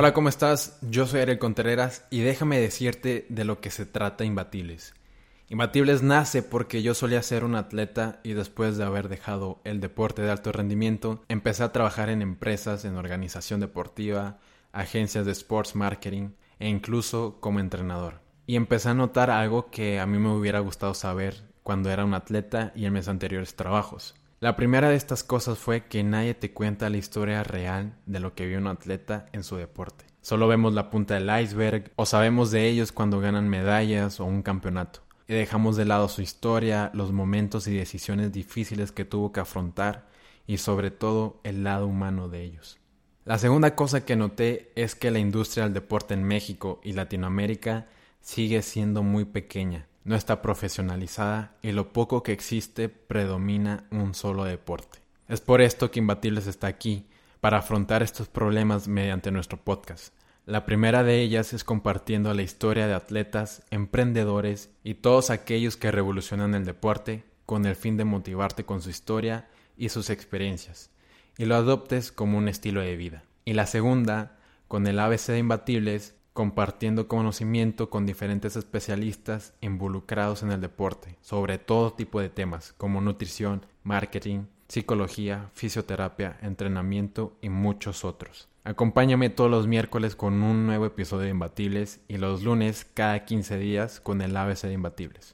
Hola, ¿cómo estás? Yo soy Ariel Contreras y déjame decirte de lo que se trata Imbatibles. Imbatibles nace porque yo solía ser un atleta y después de haber dejado el deporte de alto rendimiento, empecé a trabajar en empresas, en organización deportiva, agencias de sports marketing e incluso como entrenador. Y empecé a notar algo que a mí me hubiera gustado saber cuando era un atleta y en mis anteriores trabajos. La primera de estas cosas fue que nadie te cuenta la historia real de lo que vive un atleta en su deporte. Solo vemos la punta del iceberg o sabemos de ellos cuando ganan medallas o un campeonato. Y dejamos de lado su historia, los momentos y decisiones difíciles que tuvo que afrontar y sobre todo el lado humano de ellos. La segunda cosa que noté es que la industria del deporte en México y Latinoamérica sigue siendo muy pequeña no está profesionalizada y lo poco que existe predomina un solo deporte. Es por esto que Imbatibles está aquí, para afrontar estos problemas mediante nuestro podcast. La primera de ellas es compartiendo la historia de atletas, emprendedores y todos aquellos que revolucionan el deporte con el fin de motivarte con su historia y sus experiencias, y lo adoptes como un estilo de vida. Y la segunda, con el ABC de Imbatibles, compartiendo conocimiento con diferentes especialistas involucrados en el deporte sobre todo tipo de temas como nutrición, marketing, psicología, fisioterapia, entrenamiento y muchos otros. Acompáñame todos los miércoles con un nuevo episodio de Imbatibles y los lunes cada 15 días con el ABC de Imbatibles.